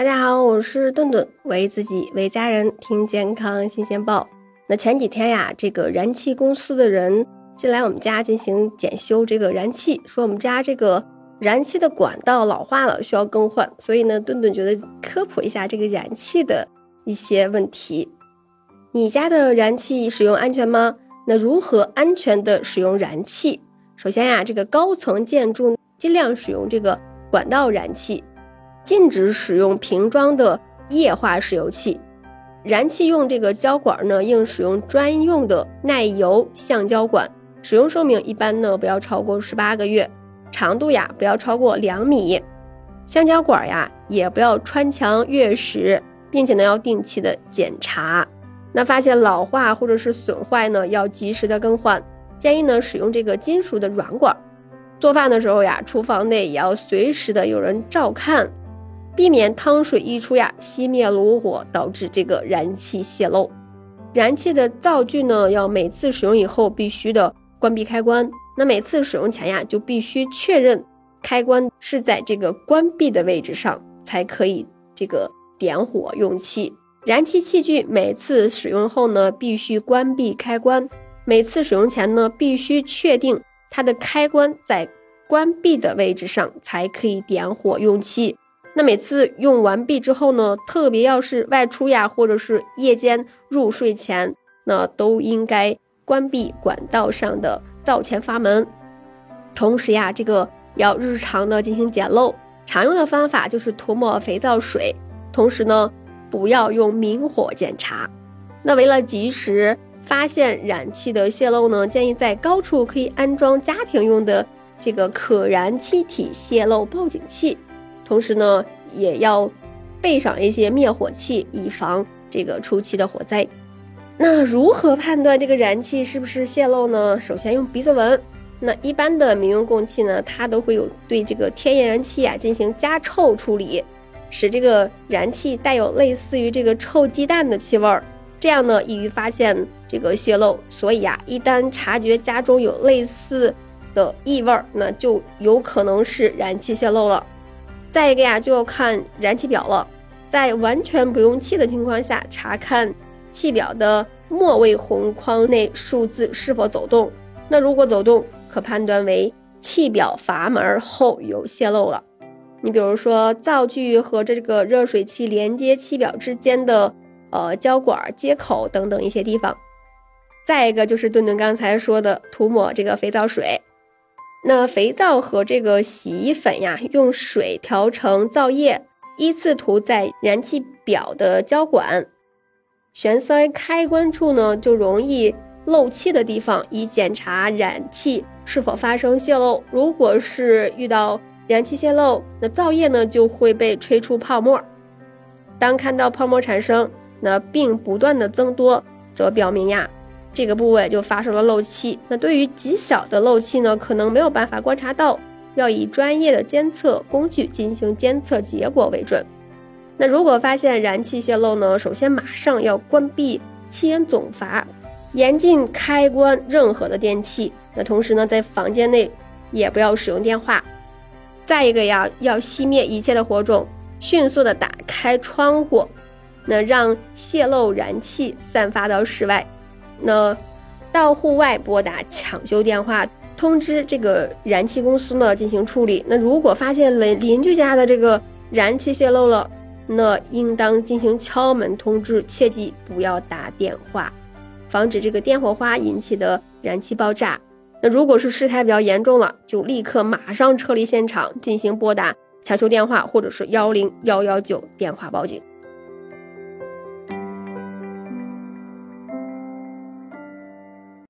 大家好，我是顿顿，为自己为家人听健康新鲜报。那前几天呀，这个燃气公司的人进来我们家进行检修这个燃气，说我们家这个燃气的管道老化了，需要更换。所以呢，顿顿觉得科普一下这个燃气的一些问题。你家的燃气使用安全吗？那如何安全的使用燃气？首先呀，这个高层建筑尽量使用这个管道燃气。禁止使用瓶装的液化石油气，燃气用这个胶管呢，应使用专用的耐油橡胶管，使用寿命一般呢不要超过十八个月，长度呀不要超过两米，橡胶管呀也不要穿墙越石，并且呢要定期的检查，那发现老化或者是损坏呢，要及时的更换，建议呢使用这个金属的软管，做饭的时候呀，厨房内也要随时的有人照看。避免汤水溢出呀，熄灭炉火，导致这个燃气泄漏。燃气的灶具呢，要每次使用以后必须的关闭开关。那每次使用前呀，就必须确认开关是在这个关闭的位置上，才可以这个点火用气。燃气器具每次使用后呢，必须关闭开关。每次使用前呢，必须确定它的开关在关闭的位置上，才可以点火用气。那每次用完毕之后呢，特别要是外出呀，或者是夜间入睡前，那都应该关闭管道上的灶前阀门。同时呀，这个要日常的进行检漏，常用的方法就是涂抹肥皂水。同时呢，不要用明火检查。那为了及时发现燃气的泄漏呢，建议在高处可以安装家庭用的这个可燃气体泄漏报警器。同时呢，也要备上一些灭火器，以防这个初期的火灾。那如何判断这个燃气是不是泄漏呢？首先用鼻子闻。那一般的民用供气呢，它都会有对这个天然燃气啊进行加臭处理，使这个燃气带有类似于这个臭鸡蛋的气味儿，这样呢易于发现这个泄漏。所以啊，一旦察觉家中有类似的异味儿，那就有可能是燃气泄漏了。再一个呀，就要看燃气表了。在完全不用气的情况下，查看气表的末位红框内数字是否走动。那如果走动，可判断为气表阀门后有泄漏了。你比如说，灶具和这个热水器连接气表之间的呃胶管接口等等一些地方。再一个就是顿顿刚才说的，涂抹这个肥皂水。那肥皂和这个洗衣粉呀，用水调成皂液，依次涂在燃气表的胶管、旋塞开关处呢，就容易漏气的地方，以检查燃气是否发生泄漏。如果是遇到燃气泄漏，那皂液呢就会被吹出泡沫。当看到泡沫产生，那并不断的增多，则表明呀。这个部位就发生了漏气。那对于极小的漏气呢，可能没有办法观察到，要以专业的监测工具进行监测结果为准。那如果发现燃气泄漏呢，首先马上要关闭气源总阀，严禁开关任何的电器。那同时呢，在房间内也不要使用电话。再一个呀，要熄灭一切的火种，迅速的打开窗户，那让泄漏燃气散发到室外。那到户外拨打抢修电话，通知这个燃气公司呢进行处理。那如果发现邻邻居家的这个燃气泄漏了，那应当进行敲门通知，切记不要打电话，防止这个电火花引起的燃气爆炸。那如果是事态比较严重了，就立刻马上撤离现场，进行拨打抢修电话或者是幺零幺幺九电话报警。